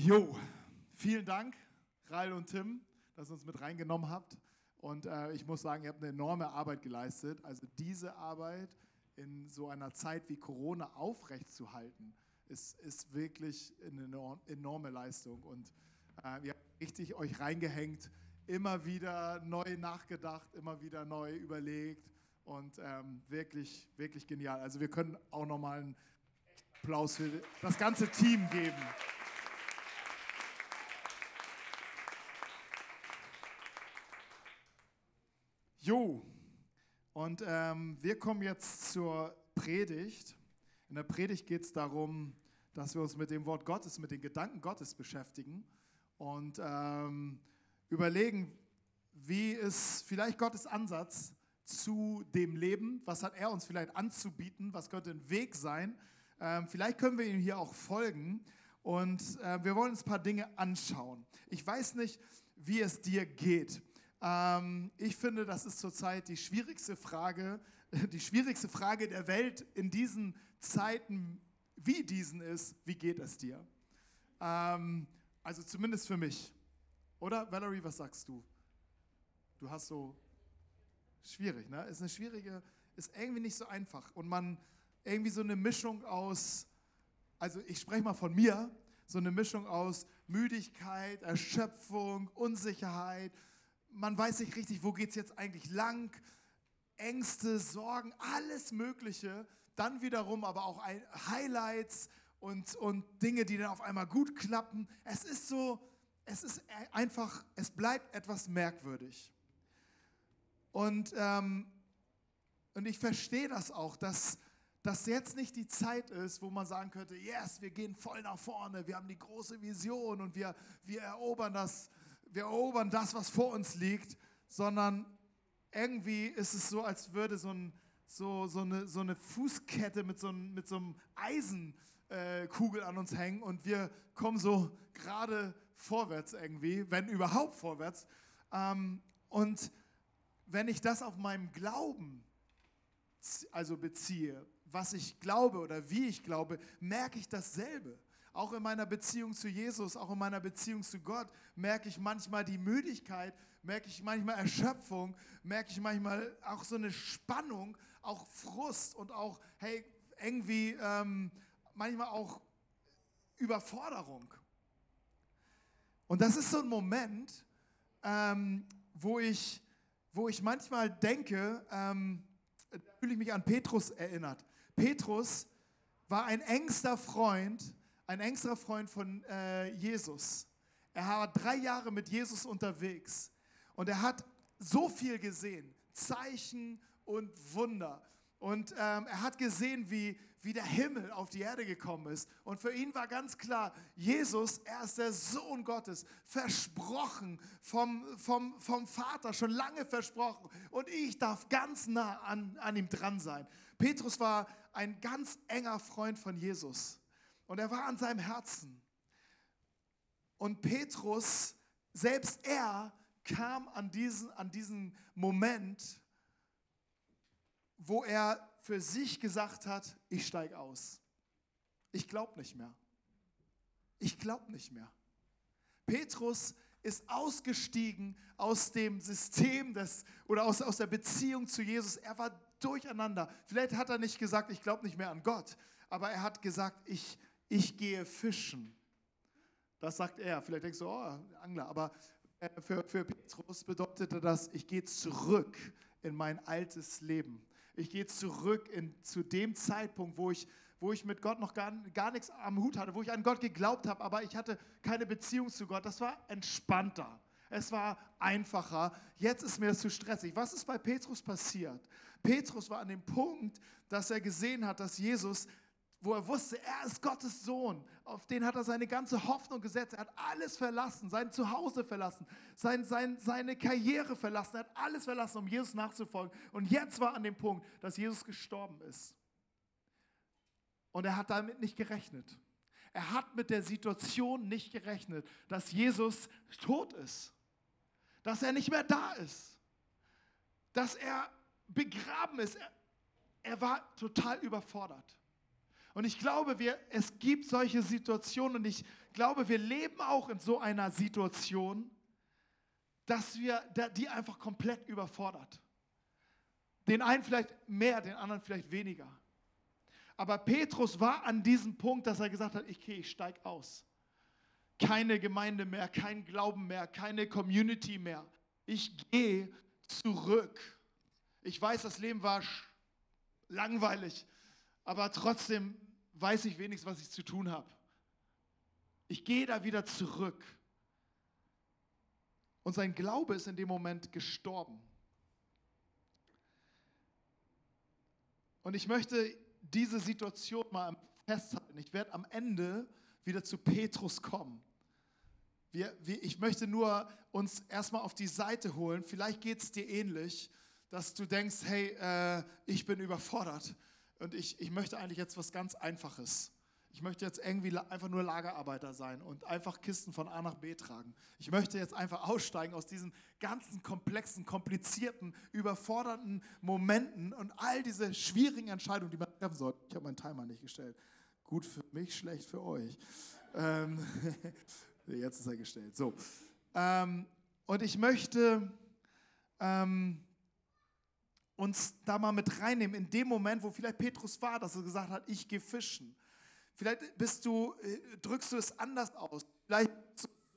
Jo, vielen Dank, Rail und Tim, dass ihr uns mit reingenommen habt. Und äh, ich muss sagen, ihr habt eine enorme Arbeit geleistet. Also diese Arbeit in so einer Zeit wie Corona aufrechtzuhalten, ist, ist wirklich eine enorme Leistung. Und äh, ihr habt richtig euch reingehängt, immer wieder neu nachgedacht, immer wieder neu überlegt und ähm, wirklich, wirklich genial. Also wir können auch nochmal einen Applaus für das ganze Team geben. Jo, und ähm, wir kommen jetzt zur Predigt. In der Predigt geht es darum, dass wir uns mit dem Wort Gottes, mit den Gedanken Gottes beschäftigen und ähm, überlegen, wie ist vielleicht Gottes Ansatz zu dem Leben, was hat er uns vielleicht anzubieten, was könnte ein Weg sein. Ähm, vielleicht können wir ihm hier auch folgen und äh, wir wollen uns ein paar Dinge anschauen. Ich weiß nicht, wie es dir geht. Ähm, ich finde, das ist zurzeit die schwierigste Frage, die schwierigste Frage der Welt in diesen Zeiten wie diesen ist, wie geht es dir? Ähm, also zumindest für mich. Oder Valerie, was sagst du? Du hast so schwierig, ne? Ist eine schwierige, ist irgendwie nicht so einfach und man irgendwie so eine Mischung aus, also ich spreche mal von mir, so eine Mischung aus Müdigkeit, Erschöpfung, Unsicherheit, man weiß nicht richtig, wo geht es jetzt eigentlich lang, Ängste, Sorgen, alles Mögliche. Dann wiederum aber auch Highlights und, und Dinge, die dann auf einmal gut klappen. Es ist so, es ist einfach, es bleibt etwas merkwürdig. Und, ähm, und ich verstehe das auch, dass dass jetzt nicht die Zeit ist, wo man sagen könnte, yes, wir gehen voll nach vorne, wir haben die große Vision und wir, wir erobern das, wir erobern das, was vor uns liegt, sondern irgendwie ist es so, als würde so, ein, so, so, eine, so eine Fußkette mit so, ein, mit einem Eisenkugel äh, an uns hängen und wir kommen so gerade vorwärts irgendwie, wenn überhaupt vorwärts. Ähm, und wenn ich das auf meinem Glauben also beziehe, was ich glaube oder wie ich glaube, merke ich dasselbe. Auch in meiner Beziehung zu Jesus, auch in meiner Beziehung zu Gott merke ich manchmal die Müdigkeit, merke ich manchmal Erschöpfung, merke ich manchmal auch so eine Spannung, auch Frust und auch, hey, irgendwie ähm, manchmal auch Überforderung. Und das ist so ein Moment, ähm, wo, ich, wo ich manchmal denke, ähm, fühle ich mich an Petrus erinnert. Petrus war ein engster Freund ein engster Freund von äh, Jesus. Er war drei Jahre mit Jesus unterwegs und er hat so viel gesehen, Zeichen und Wunder. Und ähm, er hat gesehen, wie, wie der Himmel auf die Erde gekommen ist. Und für ihn war ganz klar, Jesus, er ist der Sohn Gottes, versprochen vom, vom, vom Vater, schon lange versprochen. Und ich darf ganz nah an, an ihm dran sein. Petrus war ein ganz enger Freund von Jesus. Und er war an seinem Herzen. Und Petrus, selbst er, kam an diesen, an diesen Moment, wo er für sich gesagt hat, ich steige aus. Ich glaube nicht mehr. Ich glaube nicht mehr. Petrus ist ausgestiegen aus dem System des, oder aus, aus der Beziehung zu Jesus. Er war durcheinander. Vielleicht hat er nicht gesagt, ich glaube nicht mehr an Gott, aber er hat gesagt, ich, ich gehe fischen. Das sagt er. Vielleicht denkst du, oh, Angler. Aber äh, für, für Petrus bedeutete das, ich gehe zurück in mein altes Leben. Ich gehe zurück in, zu dem Zeitpunkt, wo ich, wo ich mit Gott noch gar, gar nichts am Hut hatte, wo ich an Gott geglaubt habe, aber ich hatte keine Beziehung zu Gott. Das war entspannter. Es war einfacher. Jetzt ist mir das zu stressig. Was ist bei Petrus passiert? Petrus war an dem Punkt, dass er gesehen hat, dass Jesus wo er wusste, er ist Gottes Sohn. Auf den hat er seine ganze Hoffnung gesetzt. Er hat alles verlassen, sein Zuhause verlassen, sein, sein, seine Karriere verlassen. Er hat alles verlassen, um Jesus nachzufolgen. Und jetzt war an dem Punkt, dass Jesus gestorben ist. Und er hat damit nicht gerechnet. Er hat mit der Situation nicht gerechnet, dass Jesus tot ist. Dass er nicht mehr da ist. Dass er begraben ist. Er, er war total überfordert. Und ich glaube, wir, es gibt solche Situationen und ich glaube, wir leben auch in so einer Situation, dass wir die einfach komplett überfordert. Den einen vielleicht mehr, den anderen vielleicht weniger. Aber Petrus war an diesem Punkt, dass er gesagt hat, okay, ich steige aus. Keine Gemeinde mehr, kein Glauben mehr, keine Community mehr. Ich gehe zurück. Ich weiß, das Leben war langweilig, aber trotzdem weiß ich wenigstens, was ich zu tun habe. Ich gehe da wieder zurück. Und sein Glaube ist in dem Moment gestorben. Und ich möchte diese Situation mal festhalten. Ich werde am Ende wieder zu Petrus kommen. Wir, wir, ich möchte nur uns erstmal auf die Seite holen. Vielleicht geht es dir ähnlich, dass du denkst, hey, äh, ich bin überfordert und ich, ich möchte eigentlich jetzt was ganz Einfaches. Ich möchte jetzt irgendwie einfach nur Lagerarbeiter sein und einfach Kisten von A nach B tragen. Ich möchte jetzt einfach aussteigen aus diesen ganzen komplexen, komplizierten, überfordernden Momenten und all diese schwierigen Entscheidungen, die man treffen sollte. Ich habe meinen Timer nicht gestellt. Gut für mich, schlecht für euch. Ähm, jetzt ist er gestellt. So. Ähm, und ich möchte ähm, uns da mal mit reinnehmen, in dem Moment, wo vielleicht Petrus war, dass er gesagt hat, ich gehe fischen. Vielleicht bist du, äh, drückst du es anders aus. Vielleicht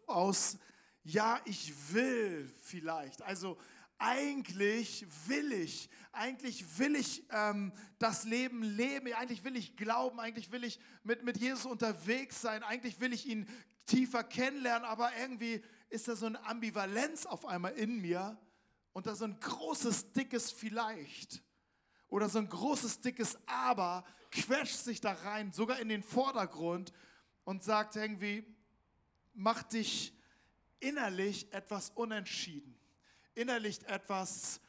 aus, ja, ich will vielleicht. Also eigentlich will ich, eigentlich will ich ähm, das Leben leben, eigentlich will ich glauben, eigentlich will ich mit, mit Jesus unterwegs sein, eigentlich will ich ihn tiefer kennenlernen, aber irgendwie ist da so eine Ambivalenz auf einmal in mir und da so ein großes, dickes Vielleicht oder so ein großes, dickes Aber quetscht sich da rein, sogar in den Vordergrund und sagt irgendwie, mach dich innerlich etwas unentschieden. Innerlich etwas,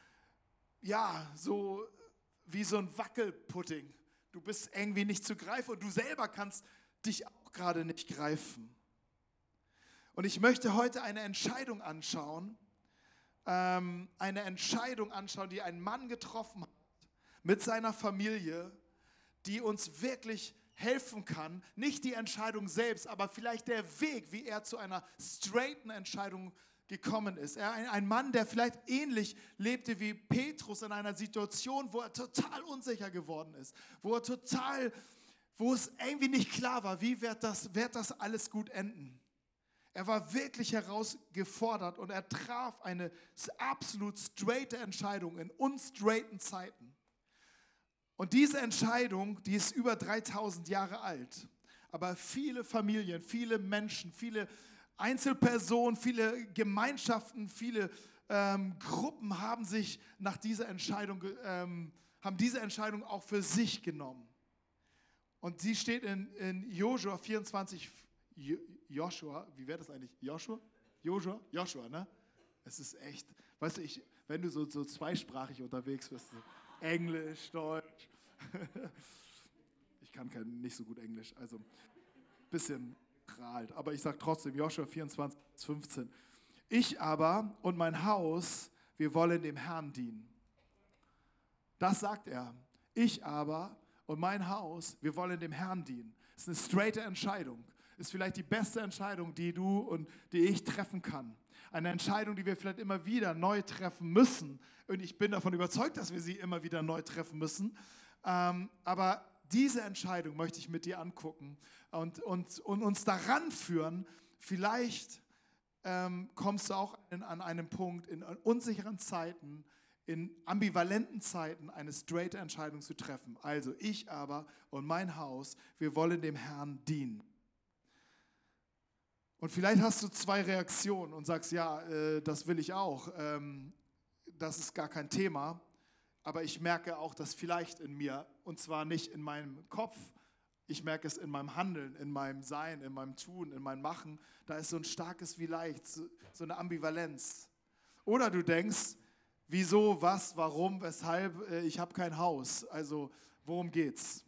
ja, so wie so ein Wackelpudding. Du bist irgendwie nicht zu greifen und du selber kannst dich auch gerade nicht greifen. Und ich möchte heute eine Entscheidung anschauen, ähm, eine Entscheidung anschauen, die ein Mann getroffen hat mit seiner Familie, die uns wirklich helfen kann. Nicht die Entscheidung selbst, aber vielleicht der Weg, wie er zu einer straighten Entscheidung gekommen ist. Er, ein, Mann, der vielleicht ähnlich lebte wie Petrus in einer Situation, wo er total unsicher geworden ist, wo er total, wo es irgendwie nicht klar war, wie wird das, wird das alles gut enden. Er war wirklich herausgefordert und er traf eine absolut straighte Entscheidung in unstraighten Zeiten. Und diese Entscheidung, die ist über 3000 Jahre alt. Aber viele Familien, viele Menschen, viele Einzelpersonen, viele Gemeinschaften, viele ähm, Gruppen haben sich nach dieser Entscheidung, ähm, haben diese Entscheidung auch für sich genommen. Und sie steht in, in Joshua 24, Joshua, wie wäre das eigentlich? Joshua? Joshua? Joshua, ne? Es ist echt, weißt du, ich, wenn du so, so zweisprachig unterwegs bist, so Englisch, Deutsch. ich kann kein, nicht so gut Englisch, also ein bisschen prahlt. Aber ich sage trotzdem, Joshua 24, 15. Ich aber und mein Haus, wir wollen dem Herrn dienen. Das sagt er. Ich aber und mein Haus, wir wollen dem Herrn dienen. Das ist eine straighte Entscheidung ist vielleicht die beste Entscheidung, die du und die ich treffen kann. Eine Entscheidung, die wir vielleicht immer wieder neu treffen müssen. Und ich bin davon überzeugt, dass wir sie immer wieder neu treffen müssen. Ähm, aber diese Entscheidung möchte ich mit dir angucken und, und, und uns daran führen. Vielleicht ähm, kommst du auch in, an einem Punkt in unsicheren Zeiten, in ambivalenten Zeiten eine straighte Entscheidung zu treffen. Also ich aber und mein Haus, wir wollen dem Herrn dienen. Und vielleicht hast du zwei Reaktionen und sagst, ja, äh, das will ich auch. Ähm, das ist gar kein Thema. Aber ich merke auch das vielleicht in mir. Und zwar nicht in meinem Kopf. Ich merke es in meinem Handeln, in meinem Sein, in meinem Tun, in meinem Machen. Da ist so ein starkes Vielleicht, so eine Ambivalenz. Oder du denkst, wieso, was, warum, weshalb, äh, ich habe kein Haus. Also worum geht's?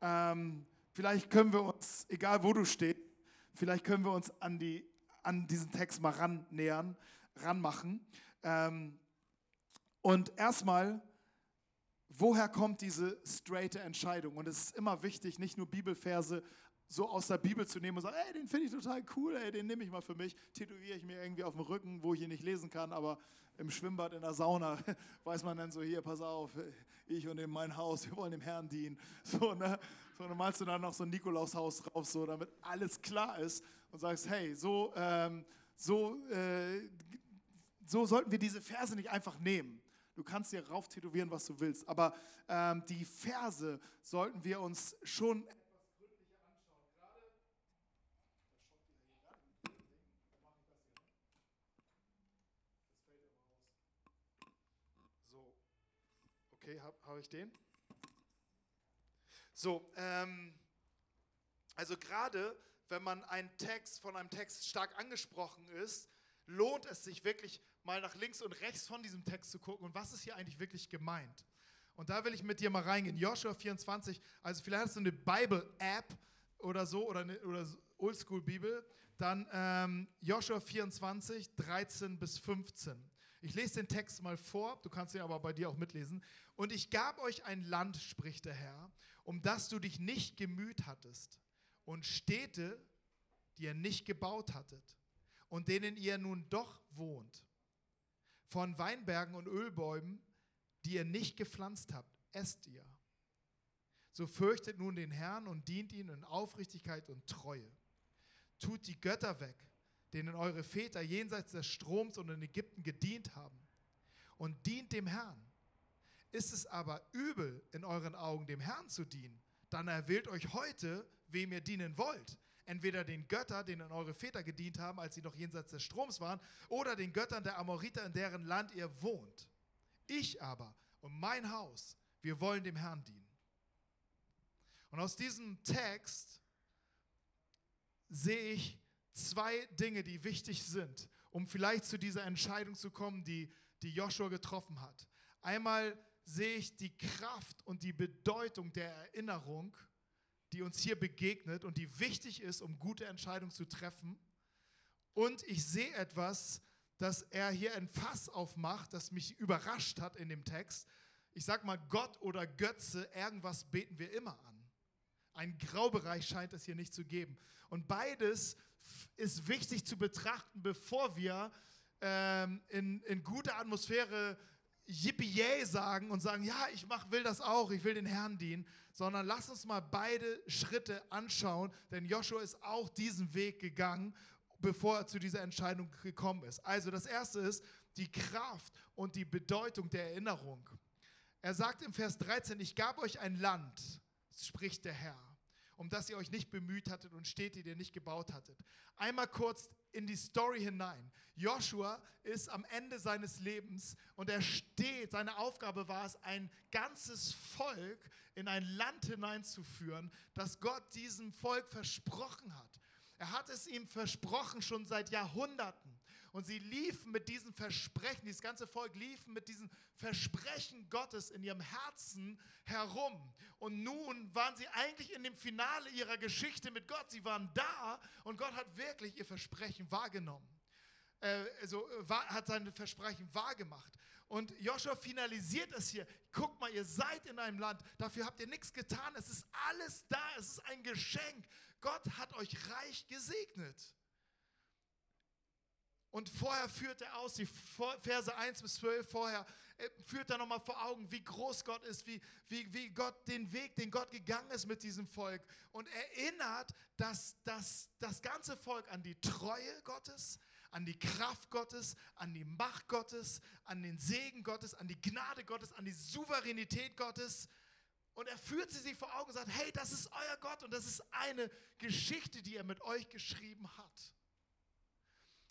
Ähm, vielleicht können wir uns, egal wo du stehst, Vielleicht können wir uns an, die, an diesen Text mal rannähern, ranmachen. Ähm, und erstmal woher kommt diese straighte Entscheidung? Und es ist immer wichtig, nicht nur Bibelverse so aus der Bibel zu nehmen und sagen, ey, den finde ich total cool, ey, den nehme ich mal für mich, tätowiere ich mir irgendwie auf dem Rücken, wo ich ihn nicht lesen kann, aber im Schwimmbad, in der Sauna, weiß man dann so, hier, pass auf, ich und in mein Haus, wir wollen dem Herrn dienen. So, ne? So, dann malst du dann noch so ein Nikolaushaus drauf, so, damit alles klar ist und sagst, hey, so, ähm, so, äh, so sollten wir diese Verse nicht einfach nehmen. Du kannst dir rauf tätowieren, was du willst, aber ähm, die Verse sollten wir uns schon Okay, habe hab ich den? So, ähm, also gerade wenn man einen Text von einem Text stark angesprochen ist, lohnt es sich wirklich mal nach links und rechts von diesem Text zu gucken und was ist hier eigentlich wirklich gemeint. Und da will ich mit dir mal reingehen. Joshua 24, also vielleicht hast du eine Bible-App oder so oder eine oder Oldschool-Bibel, dann ähm, Joshua 24, 13 bis 15. Ich lese den Text mal vor, du kannst ihn aber bei dir auch mitlesen. Und ich gab euch ein Land, spricht der Herr, um das du dich nicht gemüht hattest, und Städte, die ihr nicht gebaut hattet, und denen ihr nun doch wohnt. Von Weinbergen und Ölbäumen, die ihr nicht gepflanzt habt, esst ihr. So fürchtet nun den Herrn und dient ihn in Aufrichtigkeit und Treue. Tut die Götter weg, denen eure Väter jenseits des Stroms und in Ägypten gedient haben, und dient dem Herrn. Ist es aber übel in euren Augen, dem Herrn zu dienen, dann erwählt euch heute, wem ihr dienen wollt. Entweder den Götter, denen eure Väter gedient haben, als sie noch jenseits des Stroms waren, oder den Göttern der Amoriter, in deren Land ihr wohnt. Ich aber und mein Haus, wir wollen dem Herrn dienen. Und aus diesem Text sehe ich zwei Dinge, die wichtig sind, um vielleicht zu dieser Entscheidung zu kommen, die, die Joshua getroffen hat. Einmal sehe ich die Kraft und die Bedeutung der Erinnerung, die uns hier begegnet und die wichtig ist, um gute Entscheidungen zu treffen. Und ich sehe etwas, dass er hier ein Fass aufmacht, das mich überrascht hat in dem Text. Ich sage mal, Gott oder Götze, irgendwas beten wir immer an. Ein Graubereich scheint es hier nicht zu geben. Und beides ist wichtig zu betrachten, bevor wir ähm, in, in guter Atmosphäre Yippie sagen und sagen, ja, ich mach, will das auch, ich will den Herrn dienen, sondern lass uns mal beide Schritte anschauen, denn Joshua ist auch diesen Weg gegangen, bevor er zu dieser Entscheidung gekommen ist. Also das erste ist die Kraft und die Bedeutung der Erinnerung. Er sagt im Vers 13, ich gab euch ein Land, spricht der Herr um das ihr euch nicht bemüht hattet und Städte, die ihr nicht gebaut hattet. Einmal kurz in die Story hinein. Joshua ist am Ende seines Lebens und er steht, seine Aufgabe war es, ein ganzes Volk in ein Land hineinzuführen, das Gott diesem Volk versprochen hat. Er hat es ihm versprochen schon seit Jahrhunderten. Und sie liefen mit diesen Versprechen, dieses ganze Volk liefen mit diesen Versprechen Gottes in ihrem Herzen herum. Und nun waren sie eigentlich in dem Finale ihrer Geschichte mit Gott. Sie waren da und Gott hat wirklich ihr Versprechen wahrgenommen. Äh, also äh, hat seine Versprechen wahrgemacht. Und Joshua finalisiert es hier. Guckt mal, ihr seid in einem Land, dafür habt ihr nichts getan. Es ist alles da, es ist ein Geschenk. Gott hat euch reich gesegnet. Und vorher führt er aus, die Verse 1 bis 12 vorher, äh, führt er nochmal vor Augen, wie groß Gott ist, wie, wie, wie Gott den Weg, den Gott gegangen ist mit diesem Volk. Und erinnert dass, dass das ganze Volk an die Treue Gottes, an die Kraft Gottes, an die Macht Gottes, an den Segen Gottes, an die Gnade Gottes, an die Souveränität Gottes. Und er führt sie sich vor Augen und sagt, hey, das ist euer Gott und das ist eine Geschichte, die er mit euch geschrieben hat.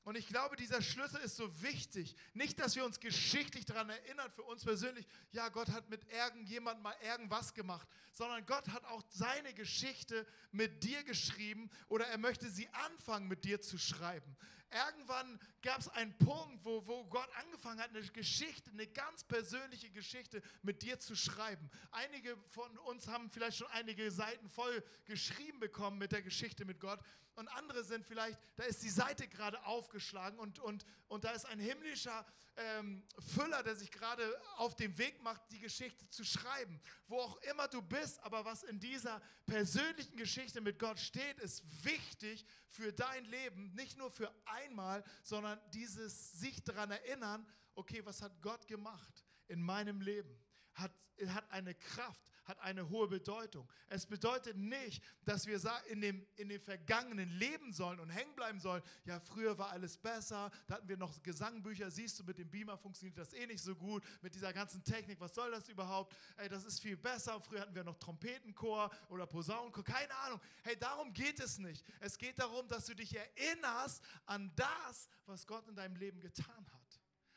Und ich glaube, dieser Schlüssel ist so wichtig. Nicht, dass wir uns geschichtlich daran erinnern, für uns persönlich, ja, Gott hat mit irgendjemandem mal irgendwas gemacht, sondern Gott hat auch seine Geschichte mit dir geschrieben oder er möchte sie anfangen mit dir zu schreiben. Irgendwann gab es einen Punkt, wo, wo Gott angefangen hat, eine Geschichte, eine ganz persönliche Geschichte mit dir zu schreiben. Einige von uns haben vielleicht schon einige Seiten voll geschrieben bekommen mit der Geschichte mit Gott. Und andere sind vielleicht, da ist die Seite gerade aufgeschlagen und, und, und da ist ein himmlischer ähm, Füller, der sich gerade auf den Weg macht, die Geschichte zu schreiben. Wo auch immer du bist, aber was in dieser persönlichen Geschichte mit Gott steht, ist wichtig für dein Leben. Nicht nur für einmal, sondern dieses sich daran erinnern, okay, was hat Gott gemacht in meinem Leben? Hat, hat eine Kraft hat eine hohe Bedeutung. Es bedeutet nicht, dass wir in dem, in dem Vergangenen leben sollen und hängen bleiben sollen. Ja, früher war alles besser, da hatten wir noch Gesangbücher, siehst du, mit dem Beamer funktioniert das eh nicht so gut, mit dieser ganzen Technik, was soll das überhaupt? Ey, das ist viel besser. Früher hatten wir noch Trompetenchor oder Posaunenchor, keine Ahnung. Hey, darum geht es nicht. Es geht darum, dass du dich erinnerst an das, was Gott in deinem Leben getan hat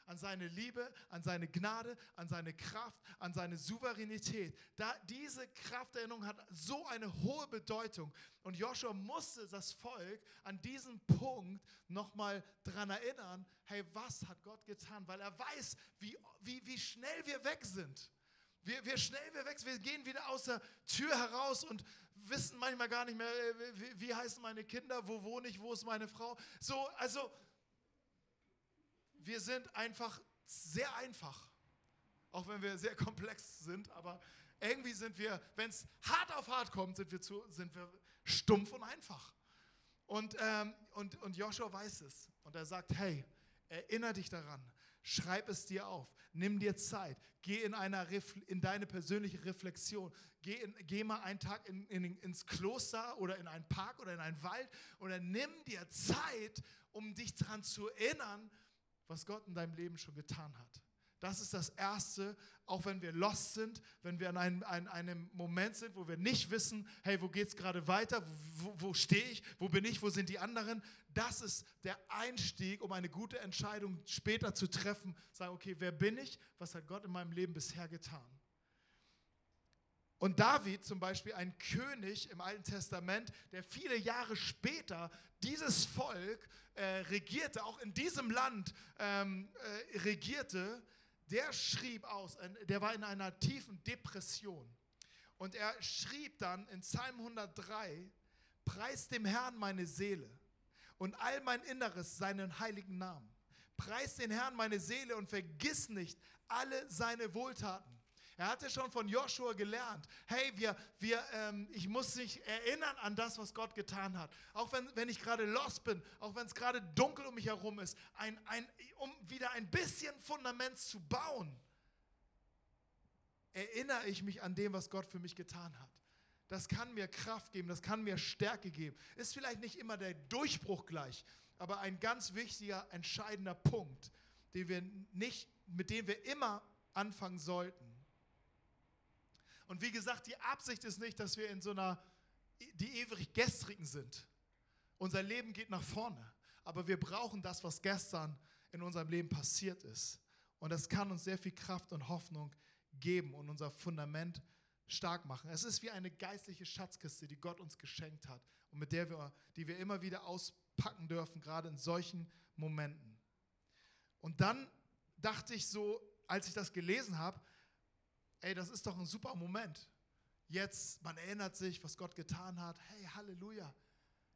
an seine Liebe, an seine Gnade, an seine Kraft, an seine Souveränität. Da, diese Krafterinnerung hat so eine hohe Bedeutung. Und Joshua musste das Volk an diesem Punkt nochmal daran erinnern, hey, was hat Gott getan? Weil er weiß, wie, wie, wie schnell wir weg sind. Wie, wie schnell wir weg. Wir gehen wieder aus der Tür heraus und wissen manchmal gar nicht mehr, äh, wie, wie heißen meine Kinder, wo wohne ich, wo ist meine Frau. So, also wir sind einfach sehr einfach. Auch wenn wir sehr komplex sind, aber irgendwie sind wir, wenn es hart auf hart kommt, sind wir, zu, sind wir stumpf und einfach. Und, ähm, und, und Joshua weiß es. Und er sagt, hey, erinnere dich daran, schreib es dir auf, nimm dir Zeit, geh in, einer in deine persönliche Reflexion, geh, in, geh mal einen Tag in, in, ins Kloster oder in einen Park oder in einen Wald oder nimm dir Zeit, um dich daran zu erinnern, was Gott in deinem Leben schon getan hat. Das ist das Erste, auch wenn wir lost sind, wenn wir in einem, in einem Moment sind, wo wir nicht wissen, hey, wo geht es gerade weiter, wo, wo stehe ich, wo bin ich, wo sind die anderen. Das ist der Einstieg, um eine gute Entscheidung später zu treffen. Sagen, okay, wer bin ich, was hat Gott in meinem Leben bisher getan. Und David zum Beispiel, ein König im Alten Testament, der viele Jahre später dieses Volk äh, regierte, auch in diesem Land ähm, äh, regierte, der schrieb aus, der war in einer tiefen Depression. Und er schrieb dann in Psalm 103, Preis dem Herrn meine Seele und all mein Inneres seinen heiligen Namen. Preis den Herrn meine Seele und vergiss nicht alle seine Wohltaten er hatte schon von Joshua gelernt, hey, wir, wir, ähm, ich muss mich erinnern an das, was Gott getan hat. Auch wenn, wenn ich gerade lost bin, auch wenn es gerade dunkel um mich herum ist, ein, ein, um wieder ein bisschen Fundament zu bauen, erinnere ich mich an dem, was Gott für mich getan hat. Das kann mir Kraft geben, das kann mir Stärke geben. Ist vielleicht nicht immer der Durchbruch gleich, aber ein ganz wichtiger, entscheidender Punkt, den wir nicht, mit dem wir immer anfangen sollten. Und wie gesagt, die Absicht ist nicht, dass wir in so einer, die ewig gestrigen sind. Unser Leben geht nach vorne. Aber wir brauchen das, was gestern in unserem Leben passiert ist. Und das kann uns sehr viel Kraft und Hoffnung geben und unser Fundament stark machen. Es ist wie eine geistliche Schatzkiste, die Gott uns geschenkt hat und mit der wir, die wir immer wieder auspacken dürfen, gerade in solchen Momenten. Und dann dachte ich so, als ich das gelesen habe, ey, das ist doch ein super Moment. Jetzt, man erinnert sich, was Gott getan hat. Hey, Halleluja.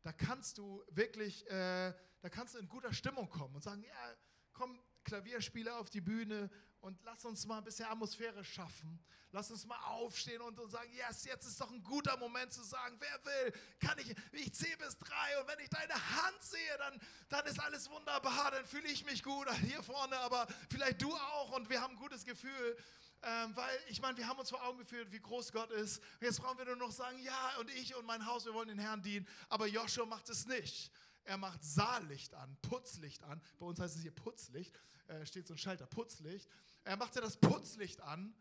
Da kannst du wirklich, äh, da kannst du in guter Stimmung kommen und sagen, ja, komm, Klavierspieler auf die Bühne und lass uns mal ein bisschen Atmosphäre schaffen. Lass uns mal aufstehen und, und sagen, yes, jetzt ist doch ein guter Moment zu sagen, wer will, kann ich, ich zähle bis drei und wenn ich deine Hand sehe, dann, dann ist alles wunderbar, dann fühle ich mich gut hier vorne, aber vielleicht du auch und wir haben ein gutes Gefühl. Ähm, weil ich meine, wir haben uns vor Augen geführt, wie groß Gott ist. Jetzt brauchen wir nur noch sagen, ja, und ich und mein Haus, wir wollen den Herrn dienen. Aber Joshua macht es nicht. Er macht Saallicht an, Putzlicht an. Bei uns heißt es hier Putzlicht. Äh, steht so ein Schalter, Putzlicht. Er macht ja das Putzlicht an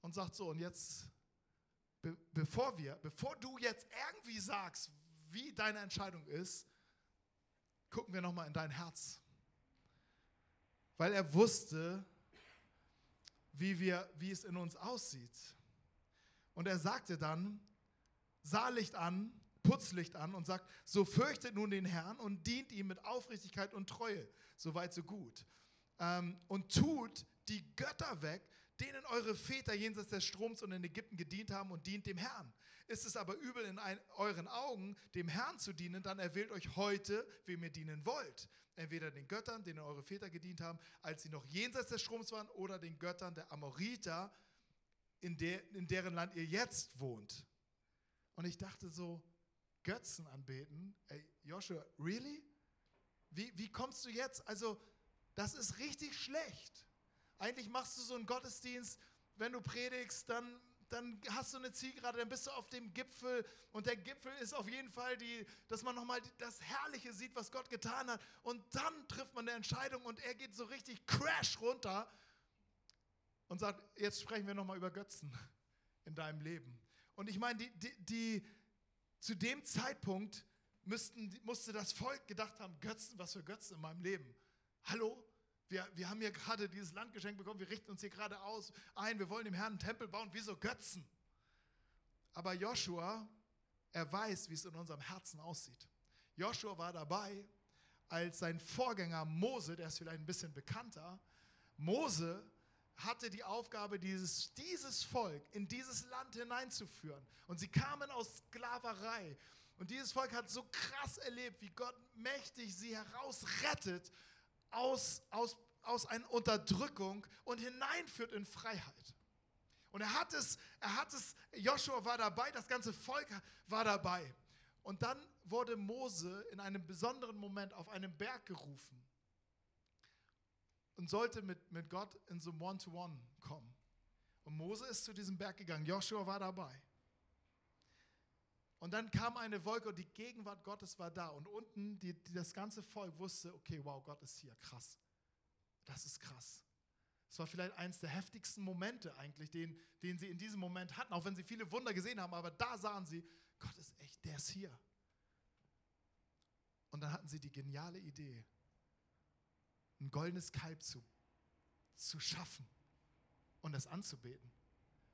und sagt so, und jetzt, be bevor wir, bevor du jetzt irgendwie sagst, wie deine Entscheidung ist, gucken wir nochmal in dein Herz. Weil er wusste, wie, wir, wie es in uns aussieht. Und er sagte dann, Saallicht an, Putzlicht an und sagt, so fürchtet nun den Herrn und dient ihm mit Aufrichtigkeit und Treue. Soweit, so gut. Ähm, und tut die Götter weg, denen eure Väter jenseits des Stroms und in Ägypten gedient haben und dient dem Herrn. Ist es aber übel in ein, euren Augen, dem Herrn zu dienen, dann erwählt euch heute, wem ihr dienen wollt. Entweder den Göttern, denen eure Väter gedient haben, als sie noch jenseits des Stroms waren, oder den Göttern der Amoriter, in, der, in deren Land ihr jetzt wohnt. Und ich dachte so, Götzen anbeten? Ey, Joshua, really? Wie, wie kommst du jetzt? Also, das ist richtig schlecht. Eigentlich machst du so einen Gottesdienst, wenn du predigst, dann, dann hast du eine Zielgerade, dann bist du auf dem Gipfel und der Gipfel ist auf jeden Fall, die, dass man nochmal das Herrliche sieht, was Gott getan hat. Und dann trifft man eine Entscheidung und er geht so richtig crash runter und sagt, jetzt sprechen wir nochmal über Götzen in deinem Leben. Und ich meine, die, die, die, zu dem Zeitpunkt müssten, musste das Volk gedacht haben, Götzen, was für Götzen in meinem Leben. Hallo? Wir, wir haben hier gerade dieses Land geschenkt bekommen, wir richten uns hier gerade aus ein, wir wollen dem Herrn einen Tempel bauen, wieso Götzen? Aber Joshua, er weiß, wie es in unserem Herzen aussieht. Joshua war dabei, als sein Vorgänger Mose, der ist vielleicht ein bisschen bekannter, Mose hatte die Aufgabe, dieses, dieses Volk in dieses Land hineinzuführen. Und sie kamen aus Sklaverei. Und dieses Volk hat so krass erlebt, wie Gott mächtig sie herausrettet aus, aus, aus einer Unterdrückung und hineinführt in Freiheit. Und er hat es, er hat es, Joshua war dabei, das ganze Volk war dabei. Und dann wurde Mose in einem besonderen Moment auf einem Berg gerufen und sollte mit, mit Gott in so One-to-One -One kommen. Und Mose ist zu diesem Berg gegangen, Joshua war dabei. Und dann kam eine Wolke und die Gegenwart Gottes war da. Und unten, die, die, das ganze Volk wusste, okay, wow, Gott ist hier, krass. Das ist krass. Es war vielleicht eines der heftigsten Momente eigentlich, den, den sie in diesem Moment hatten, auch wenn sie viele Wunder gesehen haben, aber da sahen sie, Gott ist echt, der ist hier. Und dann hatten sie die geniale Idee, ein goldenes Kalb zu, zu schaffen und es anzubeten.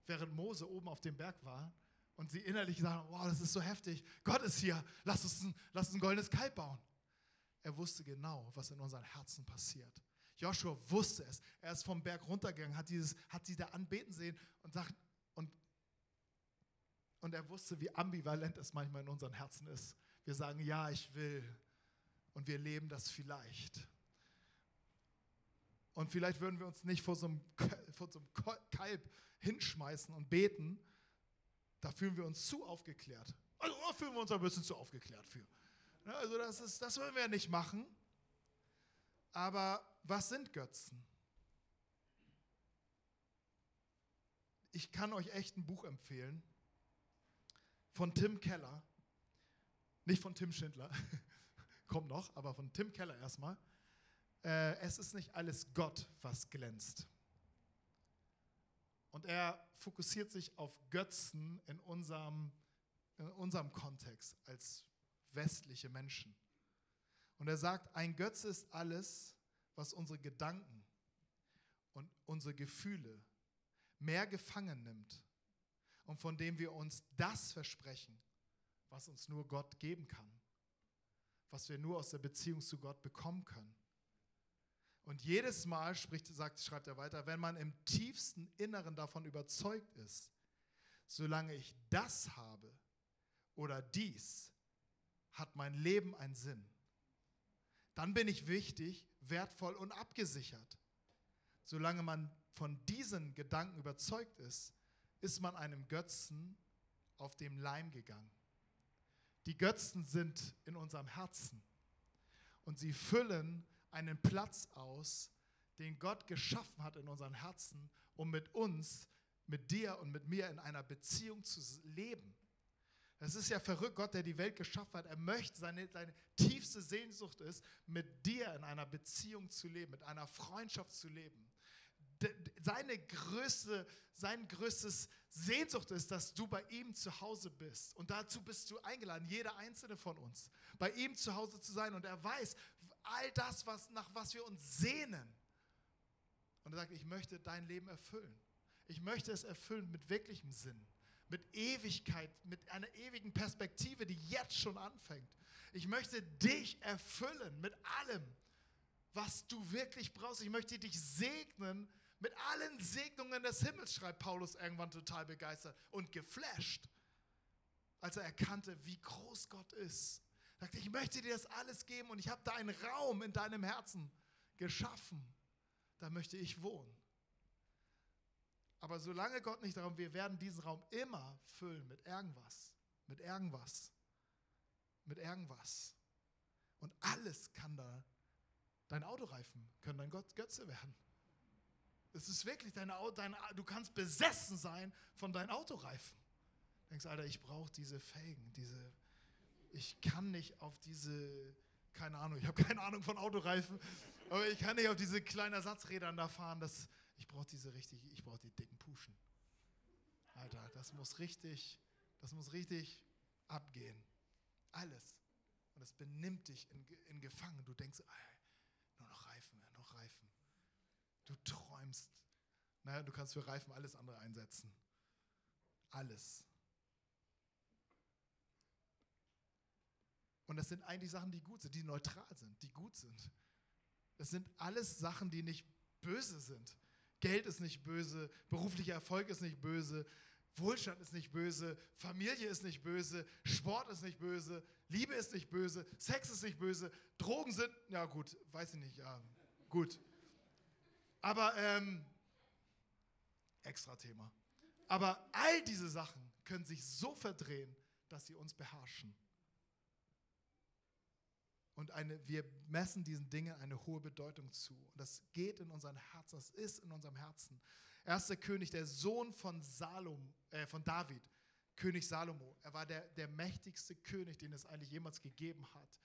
Während Mose oben auf dem Berg war und sie innerlich sagen, wow, das ist so heftig, Gott ist hier, lass uns ein, lass uns ein goldenes Kalb bauen. Er wusste genau, was in unseren Herzen passiert. Joshua wusste es. Er ist vom Berg runtergegangen, hat, dieses, hat sie da anbeten sehen und sagt, und, und er wusste, wie ambivalent es manchmal in unseren Herzen ist. Wir sagen, ja, ich will. Und wir leben das vielleicht. Und vielleicht würden wir uns nicht vor so einem, vor so einem Kalb hinschmeißen und beten. Da fühlen wir uns zu aufgeklärt. Also da fühlen wir uns ein bisschen zu aufgeklärt für. Also das, ist, das wollen wir nicht machen. Aber was sind Götzen? Ich kann euch echt ein Buch empfehlen von Tim Keller. Nicht von Tim Schindler, kommt noch, aber von Tim Keller erstmal äh, es ist nicht alles Gott, was glänzt. Und er fokussiert sich auf Götzen in unserem, in unserem Kontext als westliche Menschen. Und er sagt, ein Götze ist alles, was unsere Gedanken und unsere Gefühle mehr gefangen nimmt und von dem wir uns das versprechen, was uns nur Gott geben kann, was wir nur aus der Beziehung zu Gott bekommen können. Und jedes Mal spricht, sagt, schreibt er weiter, wenn man im tiefsten Inneren davon überzeugt ist, solange ich das habe oder dies, hat mein Leben einen Sinn. Dann bin ich wichtig, wertvoll und abgesichert. Solange man von diesen Gedanken überzeugt ist, ist man einem Götzen auf dem Leim gegangen. Die Götzen sind in unserem Herzen und sie füllen einen Platz aus, den Gott geschaffen hat in unseren Herzen, um mit uns, mit dir und mit mir in einer Beziehung zu leben. Es ist ja verrückt, Gott, der die Welt geschaffen hat. Er möchte, seine, seine tiefste Sehnsucht ist, mit dir in einer Beziehung zu leben, mit einer Freundschaft zu leben seine größte, sein größtes Sehnsucht ist, dass du bei ihm zu Hause bist. Und dazu bist du eingeladen, jeder einzelne von uns, bei ihm zu Hause zu sein. Und er weiß all das, was, nach was wir uns sehnen. Und er sagt, ich möchte dein Leben erfüllen. Ich möchte es erfüllen mit wirklichem Sinn, mit Ewigkeit, mit einer ewigen Perspektive, die jetzt schon anfängt. Ich möchte dich erfüllen mit allem, was du wirklich brauchst. Ich möchte dich segnen mit allen Segnungen des Himmels, schreibt Paulus irgendwann total begeistert und geflasht, als er erkannte, wie groß Gott ist. Sagte, ich möchte dir das alles geben und ich habe da einen Raum in deinem Herzen geschaffen. Da möchte ich wohnen. Aber solange Gott nicht darum, wir werden diesen Raum immer füllen mit irgendwas, mit irgendwas, mit irgendwas. Und alles kann da, dein Autoreifen können dein Gott, Götze werden. Es ist wirklich deine, dein, du kannst besessen sein von deinen Autoreifen. Du denkst, Alter, ich brauche diese Felgen, diese, ich kann nicht auf diese, keine Ahnung, ich habe keine Ahnung von Autoreifen, aber ich kann nicht auf diese kleinen Ersatzrädern da fahren, das, ich brauche diese richtig, ich brauche die dicken Puschen. Alter, das muss richtig, das muss richtig abgehen. Alles. Und es benimmt dich in, in Gefangen. Du denkst, nur noch Reifen, noch Reifen. Du träumst. Naja, du kannst für Reifen alles andere einsetzen. Alles. Und das sind eigentlich Sachen, die gut sind, die neutral sind, die gut sind. Das sind alles Sachen, die nicht böse sind. Geld ist nicht böse, beruflicher Erfolg ist nicht böse, Wohlstand ist nicht böse, Familie ist nicht böse, Sport ist nicht böse, Liebe ist nicht böse, Sex ist nicht böse, Drogen sind, ja gut, weiß ich nicht, ja, gut. Aber, ähm, extra Thema. Aber all diese Sachen können sich so verdrehen, dass sie uns beherrschen. Und eine, wir messen diesen Dingen eine hohe Bedeutung zu. Und das geht in unserem Herzen, das ist in unserem Herzen. Erster König, der Sohn von, Salom, äh, von David, König Salomo. Er war der, der mächtigste König, den es eigentlich jemals gegeben hat.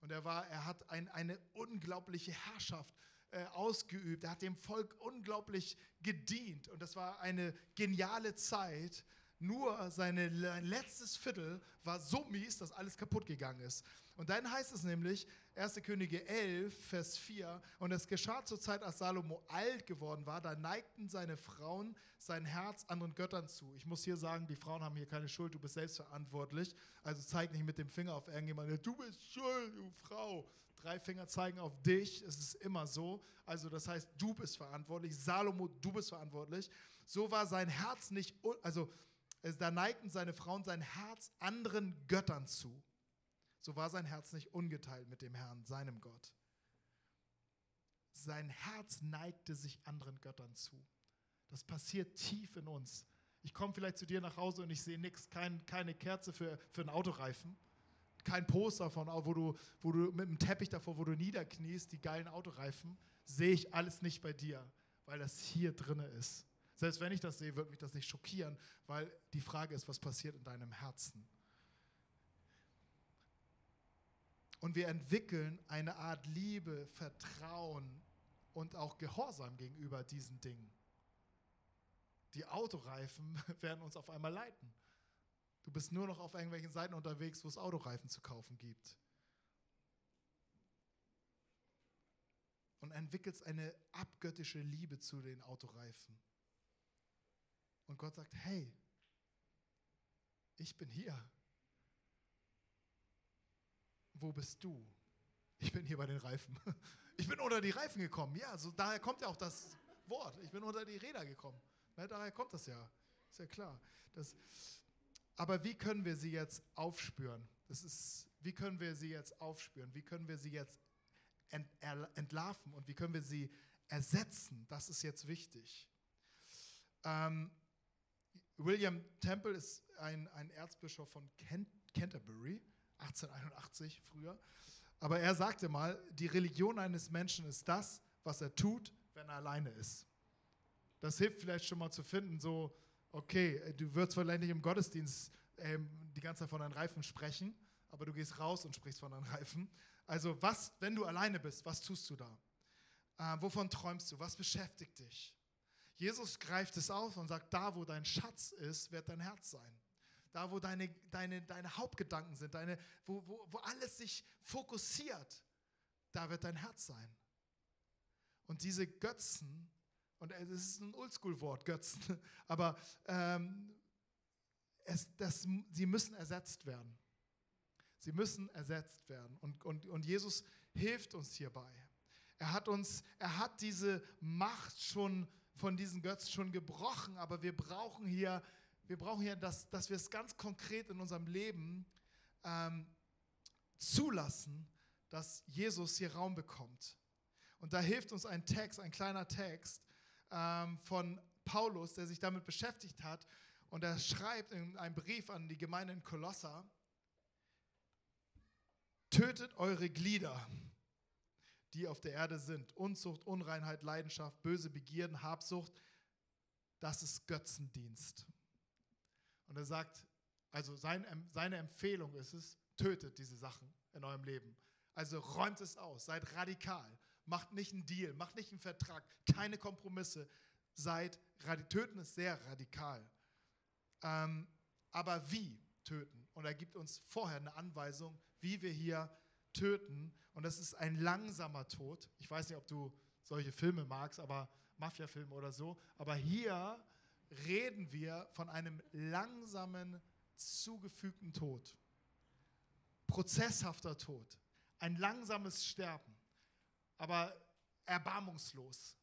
Und er, war, er hat ein, eine unglaubliche Herrschaft äh, ausgeübt. Er hat dem Volk unglaublich gedient. Und das war eine geniale Zeit. Nur sein letztes Viertel war so mies, dass alles kaputt gegangen ist. Und dann heißt es nämlich, 1. Könige 11, Vers 4, und es geschah zur Zeit, als Salomo alt geworden war, da neigten seine Frauen sein Herz anderen Göttern zu. Ich muss hier sagen, die Frauen haben hier keine Schuld, du bist selbstverantwortlich. Also zeig nicht mit dem Finger auf irgendjemanden, du bist schuld, du Frau. Drei Finger zeigen auf dich, es ist immer so. Also das heißt, du bist verantwortlich. Salomo, du bist verantwortlich. So war sein Herz nicht, also da neigten seine Frauen sein Herz anderen Göttern zu. So war sein Herz nicht ungeteilt mit dem Herrn, seinem Gott. Sein Herz neigte sich anderen Göttern zu. Das passiert tief in uns. Ich komme vielleicht zu dir nach Hause und ich sehe nichts, kein, keine Kerze für, für einen Autoreifen, kein Poster von, wo du, wo du mit einem Teppich davor, wo du niederkniest, die geilen Autoreifen, sehe ich alles nicht bei dir, weil das hier drinne ist. Selbst wenn ich das sehe, wird mich das nicht schockieren, weil die Frage ist, was passiert in deinem Herzen. Und wir entwickeln eine Art Liebe, Vertrauen und auch Gehorsam gegenüber diesen Dingen. Die Autoreifen werden uns auf einmal leiten. Du bist nur noch auf irgendwelchen Seiten unterwegs, wo es Autoreifen zu kaufen gibt. Und entwickelst eine abgöttische Liebe zu den Autoreifen. Und Gott sagt, hey, ich bin hier. Wo bist du? Ich bin hier bei den Reifen. Ich bin unter die Reifen gekommen. Ja, so daher kommt ja auch das Wort. Ich bin unter die Räder gekommen. Ne, daher kommt das ja. Ist ja klar. Das, aber wie können wir sie jetzt aufspüren? Das ist, wie können wir sie jetzt aufspüren? Wie können wir sie jetzt ent, entlarven und wie können wir sie ersetzen? Das ist jetzt wichtig. Ähm, William Temple ist ein, ein Erzbischof von Kent, Canterbury, 1881 früher. Aber er sagte mal, die Religion eines Menschen ist das, was er tut, wenn er alleine ist. Das hilft vielleicht schon mal zu finden, so, okay, du wirst vielleicht nicht im Gottesdienst ähm, die ganze Zeit von deinen Reifen sprechen, aber du gehst raus und sprichst von deinen Reifen. Also was, wenn du alleine bist, was tust du da? Äh, wovon träumst du? Was beschäftigt dich? Jesus greift es auf und sagt, da wo dein Schatz ist, wird dein Herz sein. Da wo deine, deine, deine Hauptgedanken sind, deine, wo, wo, wo alles sich fokussiert, da wird dein Herz sein. Und diese Götzen, und es ist ein Oldschool-Wort, Götzen, aber ähm, es, das, sie müssen ersetzt werden. Sie müssen ersetzt werden. Und, und, und Jesus hilft uns hierbei. Er hat uns, er hat diese Macht schon von diesen Götzen schon gebrochen, aber wir brauchen hier, wir brauchen hier, dass, dass wir es ganz konkret in unserem Leben ähm, zulassen, dass Jesus hier Raum bekommt. Und da hilft uns ein Text, ein kleiner Text ähm, von Paulus, der sich damit beschäftigt hat. Und er schreibt in einem Brief an die Gemeinde in Kolosser, tötet eure Glieder die auf der Erde sind. Unzucht, Unreinheit, Leidenschaft, böse Begierden, Habsucht, das ist Götzendienst. Und er sagt, also sein, seine Empfehlung ist es, tötet diese Sachen in eurem Leben. Also räumt es aus, seid radikal, macht nicht einen Deal, macht nicht einen Vertrag, keine Kompromisse, seid, töten ist sehr radikal. Ähm, aber wie töten? Und er gibt uns vorher eine Anweisung, wie wir hier töten. Und das ist ein langsamer Tod. Ich weiß nicht, ob du solche Filme magst, aber Mafia-Filme oder so. Aber hier reden wir von einem langsamen, zugefügten Tod. Prozesshafter Tod. Ein langsames Sterben. Aber erbarmungslos.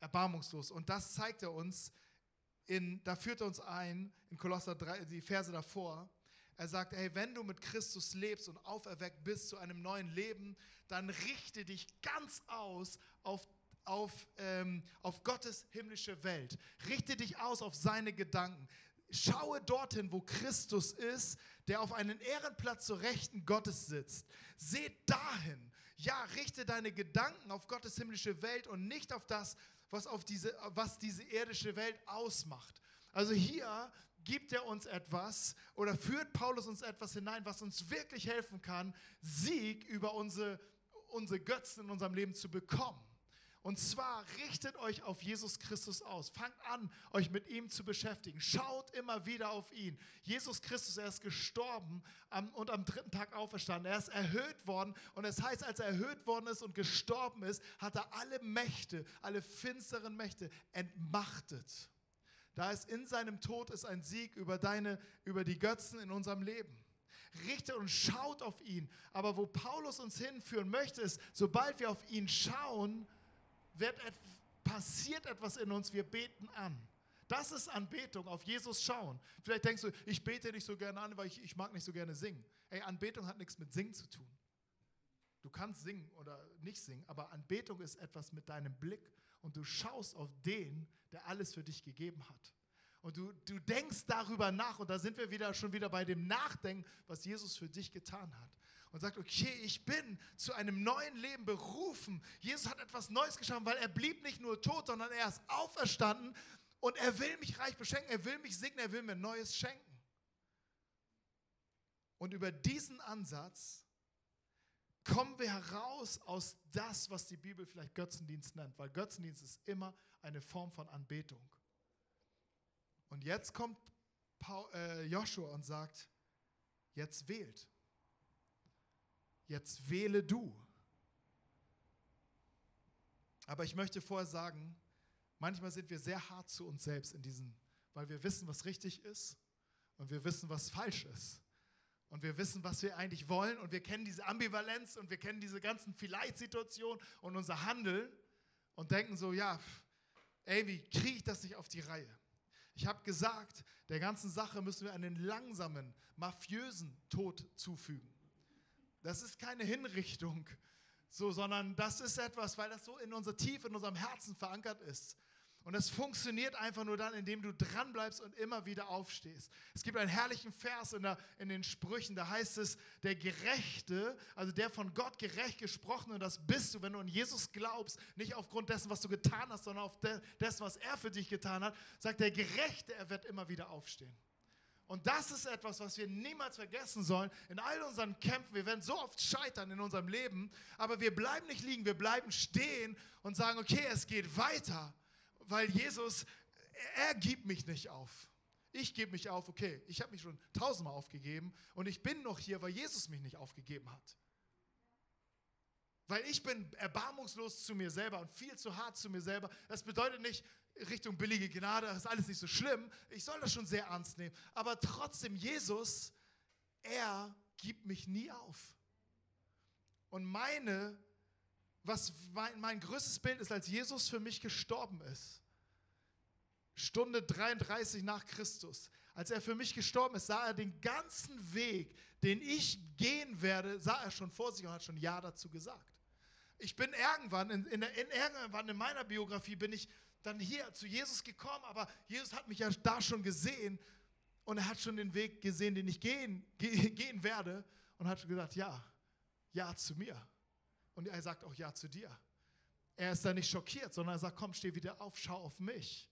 Erbarmungslos. Und das zeigt er uns, in, da führt er uns ein, in Kolosser 3, die Verse davor, er sagt, hey, wenn du mit Christus lebst und auferweckt bist zu einem neuen Leben, dann richte dich ganz aus auf auf, ähm, auf Gottes himmlische Welt. Richte dich aus auf seine Gedanken. Schaue dorthin, wo Christus ist, der auf einen Ehrenplatz zur Rechten Gottes sitzt. Seht dahin. Ja, richte deine Gedanken auf Gottes himmlische Welt und nicht auf das, was, auf diese, was diese irdische Welt ausmacht. Also hier gibt er uns etwas oder führt Paulus uns etwas hinein, was uns wirklich helfen kann, Sieg über unsere, unsere Götzen in unserem Leben zu bekommen. Und zwar richtet euch auf Jesus Christus aus. Fangt an, euch mit ihm zu beschäftigen. Schaut immer wieder auf ihn. Jesus Christus, er ist gestorben und am dritten Tag auferstanden. Er ist erhöht worden. Und es das heißt, als er erhöht worden ist und gestorben ist, hat er alle Mächte, alle finsteren Mächte entmachtet. Da ist in seinem Tod ist ein Sieg über deine, über die Götzen in unserem Leben. Richtet und schaut auf ihn. Aber wo Paulus uns hinführen möchte, ist, sobald wir auf ihn schauen, wird, passiert etwas in uns, wir beten an. Das ist Anbetung, auf Jesus schauen. Vielleicht denkst du, ich bete nicht so gerne an, weil ich, ich mag nicht so gerne singen. Ey, Anbetung hat nichts mit Singen zu tun. Du kannst singen oder nicht singen, aber Anbetung ist etwas mit deinem Blick und du schaust auf den, der alles für dich gegeben hat. Und du, du denkst darüber nach und da sind wir wieder schon wieder bei dem Nachdenken, was Jesus für dich getan hat. Und sagt, okay, ich bin zu einem neuen Leben berufen. Jesus hat etwas Neues geschaffen, weil er blieb nicht nur tot, sondern er ist auferstanden und er will mich reich beschenken, er will mich segnen, er will mir Neues schenken. Und über diesen Ansatz kommen wir heraus aus das, was die Bibel vielleicht Götzendienst nennt, weil Götzendienst ist immer eine Form von Anbetung. Und jetzt kommt äh, Joshua und sagt, jetzt wählt. Jetzt wähle du. Aber ich möchte vorher sagen, manchmal sind wir sehr hart zu uns selbst in diesen, weil wir wissen, was richtig ist und wir wissen, was falsch ist und wir wissen, was wir eigentlich wollen und wir kennen diese Ambivalenz und wir kennen diese ganzen Vielleicht-Situationen und unser Handeln und denken so, ja, ey, wie kriege ich das nicht auf die Reihe? Ich habe gesagt, der ganzen Sache müssen wir einen langsamen, mafiösen Tod zufügen. Das ist keine Hinrichtung, so, sondern das ist etwas, weil das so in unserer Tiefe, in unserem Herzen verankert ist. Und es funktioniert einfach nur dann, indem du dranbleibst und immer wieder aufstehst. Es gibt einen herrlichen Vers in, der, in den Sprüchen, da heißt es, der Gerechte, also der von Gott gerecht gesprochen, und das bist du, wenn du an Jesus glaubst, nicht aufgrund dessen, was du getan hast, sondern auf dessen, was er für dich getan hat, sagt der Gerechte, er wird immer wieder aufstehen. Und das ist etwas, was wir niemals vergessen sollen in all unseren Kämpfen. Wir werden so oft scheitern in unserem Leben, aber wir bleiben nicht liegen, wir bleiben stehen und sagen, okay, es geht weiter weil Jesus, er gibt mich nicht auf. Ich gebe mich auf, okay, ich habe mich schon tausendmal aufgegeben und ich bin noch hier, weil Jesus mich nicht aufgegeben hat. Weil ich bin erbarmungslos zu mir selber und viel zu hart zu mir selber. Das bedeutet nicht Richtung billige Gnade, das ist alles nicht so schlimm. Ich soll das schon sehr ernst nehmen. Aber trotzdem, Jesus, er gibt mich nie auf. Und meine, was mein, mein größtes Bild ist, als Jesus für mich gestorben ist, Stunde 33 nach Christus, als er für mich gestorben ist, sah er den ganzen Weg, den ich gehen werde, sah er schon vor sich und hat schon Ja dazu gesagt. Ich bin irgendwann, in, in, in, irgendwann in meiner Biografie bin ich dann hier zu Jesus gekommen, aber Jesus hat mich ja da schon gesehen und er hat schon den Weg gesehen, den ich gehen, gehen werde und hat gesagt, ja, ja zu mir. Und er sagt auch ja zu dir. Er ist da nicht schockiert, sondern er sagt, komm, steh wieder auf, schau auf mich.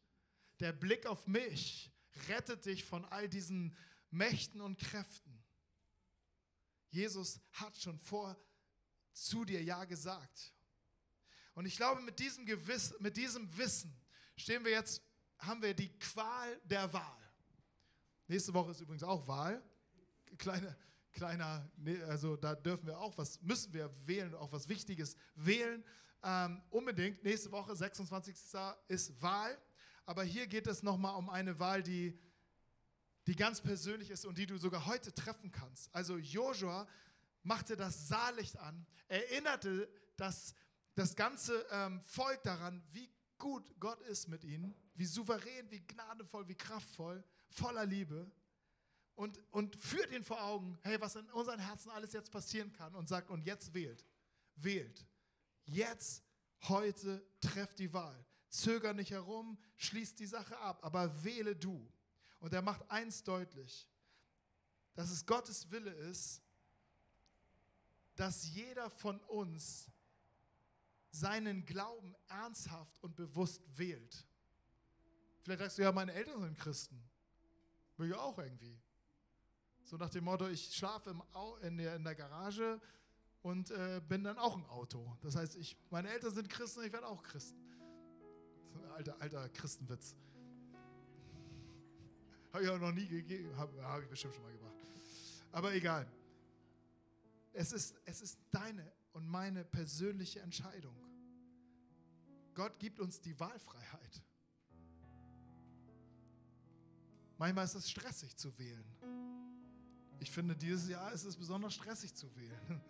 Der Blick auf mich rettet dich von all diesen Mächten und Kräften. Jesus hat schon vor zu dir Ja gesagt. Und ich glaube, mit diesem, Gewiss, mit diesem Wissen stehen wir jetzt, haben wir die Qual der Wahl. Nächste Woche ist übrigens auch Wahl. Kleine, kleiner, also da dürfen wir auch was, müssen wir wählen, auch was Wichtiges wählen. Ähm, unbedingt, nächste Woche, 26. ist Wahl. Aber hier geht es nochmal um eine Wahl, die, die ganz persönlich ist und die du sogar heute treffen kannst. Also Joshua machte das Saallicht an, erinnerte das, das ganze ähm, Volk daran, wie gut Gott ist mit ihnen, wie souverän, wie gnadenvoll, wie kraftvoll, voller Liebe. Und, und führt ihn vor Augen, hey, was in unseren Herzen alles jetzt passieren kann und sagt, und jetzt wählt, wählt. Jetzt, heute, trefft die Wahl. Zöger nicht herum, schließt die Sache ab, aber wähle du. Und er macht eins deutlich, dass es Gottes Wille ist, dass jeder von uns seinen Glauben ernsthaft und bewusst wählt. Vielleicht sagst du, ja, meine Eltern sind Christen. Will ich auch irgendwie. So nach dem Motto, ich schlafe im in, der, in der Garage und äh, bin dann auch ein Auto. Das heißt, ich, meine Eltern sind Christen, ich werde auch Christen. Alter, alter Christenwitz. Habe ich auch noch nie gegeben, habe hab ich bestimmt schon mal gemacht. Aber egal. Es ist, es ist deine und meine persönliche Entscheidung. Gott gibt uns die Wahlfreiheit. Manchmal ist es stressig zu wählen. Ich finde, dieses Jahr ist es besonders stressig zu wählen.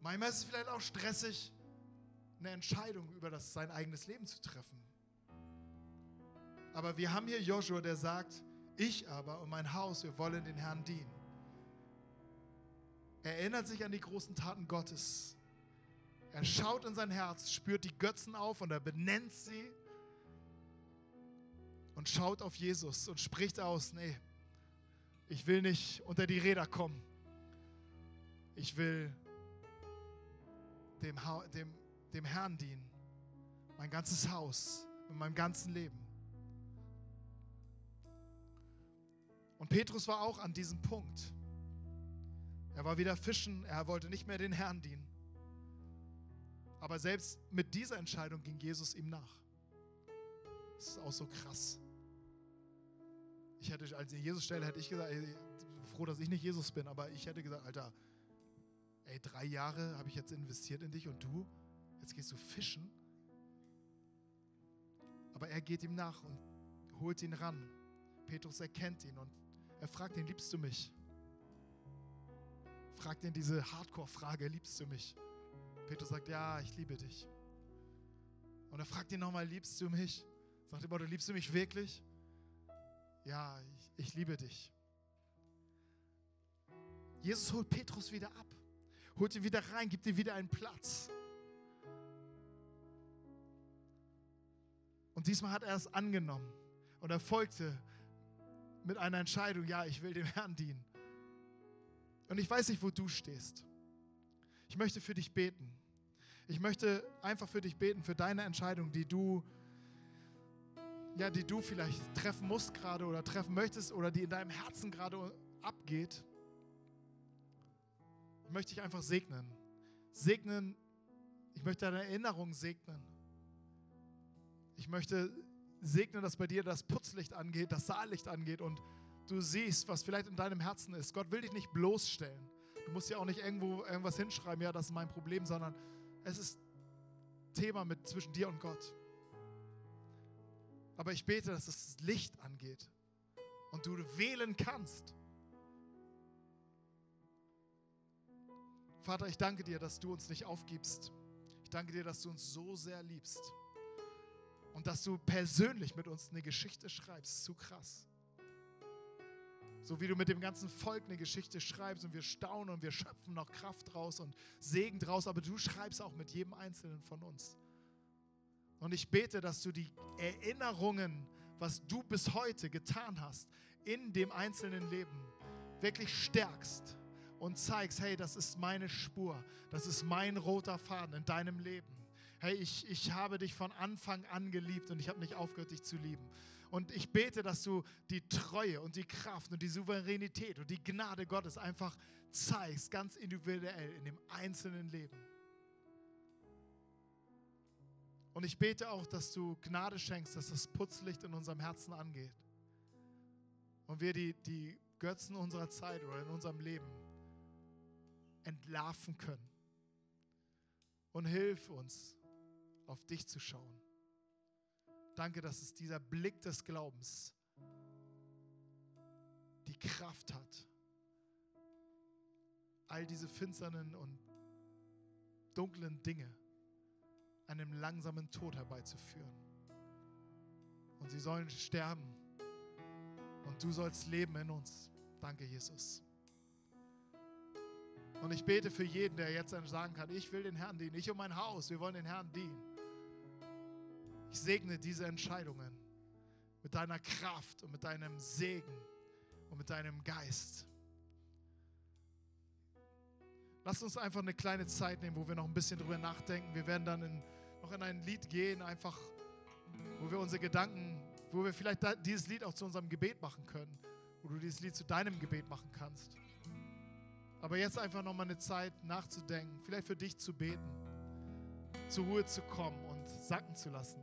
Manchmal ist es vielleicht auch stressig, eine Entscheidung über das, sein eigenes Leben zu treffen. Aber wir haben hier Joshua, der sagt, ich aber und mein Haus, wir wollen den Herrn dienen. Er erinnert sich an die großen Taten Gottes. Er schaut in sein Herz, spürt die Götzen auf und er benennt sie und schaut auf Jesus und spricht aus, nee, ich will nicht unter die Räder kommen. Ich will dem, dem, dem Herrn dienen. Mein ganzes Haus, mit meinem ganzen Leben. Und Petrus war auch an diesem Punkt. Er war wieder fischen, er wollte nicht mehr den Herrn dienen. Aber selbst mit dieser Entscheidung ging Jesus ihm nach. Das ist auch so krass. Ich hätte, als in Jesus Stelle hätte ich gesagt, ey, froh, dass ich nicht Jesus bin, aber ich hätte gesagt, Alter, ey, drei Jahre habe ich jetzt investiert in dich und du, jetzt gehst du fischen. Aber er geht ihm nach und holt ihn ran. Petrus erkennt ihn und er fragt ihn, liebst du mich? fragt ihn diese Hardcore-Frage, liebst du mich? Petrus sagt, ja, ich liebe dich. Und er fragt ihn nochmal, liebst du mich? Sagt er, du liebst du mich wirklich? Ja, ich, ich liebe dich. Jesus holt Petrus wieder ab, holt ihn wieder rein, gibt ihm wieder einen Platz. Und diesmal hat er es angenommen und er folgte mit einer Entscheidung, ja, ich will dem Herrn dienen. Und ich weiß nicht, wo du stehst. Ich möchte für dich beten. Ich möchte einfach für dich beten, für deine Entscheidung, die du, ja, die du vielleicht treffen musst gerade oder treffen möchtest oder die in deinem Herzen gerade abgeht. Ich möchte dich einfach segnen. Segnen, ich möchte deine Erinnerung segnen. Ich möchte segnen, dass bei dir das Putzlicht angeht, das Saallicht angeht und du siehst, was vielleicht in deinem Herzen ist. Gott will dich nicht bloßstellen. Du musst ja auch nicht irgendwo irgendwas hinschreiben, ja, das ist mein Problem, sondern es ist Thema mit zwischen dir und Gott. Aber ich bete, dass das Licht angeht und du wählen kannst. Vater, ich danke dir, dass du uns nicht aufgibst. Ich danke dir, dass du uns so sehr liebst und dass du persönlich mit uns eine Geschichte schreibst. Zu krass. So wie du mit dem ganzen Volk eine Geschichte schreibst und wir staunen und wir schöpfen noch Kraft draus und Segen draus, aber du schreibst auch mit jedem Einzelnen von uns. Und ich bete, dass du die Erinnerungen, was du bis heute getan hast, in dem einzelnen Leben wirklich stärkst und zeigst, hey, das ist meine Spur, das ist mein roter Faden in deinem Leben. Hey, ich, ich habe dich von Anfang an geliebt und ich habe nicht aufgehört, dich zu lieben. Und ich bete, dass du die Treue und die Kraft und die Souveränität und die Gnade Gottes einfach zeigst, ganz individuell in dem einzelnen Leben. Und ich bete auch, dass du Gnade schenkst, dass das Putzlicht in unserem Herzen angeht. Und wir die, die Götzen unserer Zeit oder in unserem Leben entlarven können. Und hilf uns, auf dich zu schauen. Danke, dass es dieser Blick des Glaubens die Kraft hat, all diese finsternen und dunklen Dinge einem langsamen Tod herbeizuführen. Und sie sollen sterben und du sollst leben in uns. Danke, Jesus. Und ich bete für jeden, der jetzt sagen kann, ich will den Herrn dienen, ich und mein Haus, wir wollen den Herrn dienen. Ich segne diese Entscheidungen mit deiner Kraft und mit deinem Segen und mit deinem Geist. Lass uns einfach eine kleine Zeit nehmen, wo wir noch ein bisschen drüber nachdenken. Wir werden dann in, noch in ein Lied gehen, einfach, wo wir unsere Gedanken, wo wir vielleicht dieses Lied auch zu unserem Gebet machen können, wo du dieses Lied zu deinem Gebet machen kannst. Aber jetzt einfach noch mal eine Zeit nachzudenken, vielleicht für dich zu beten, zur Ruhe zu kommen und sacken zu lassen.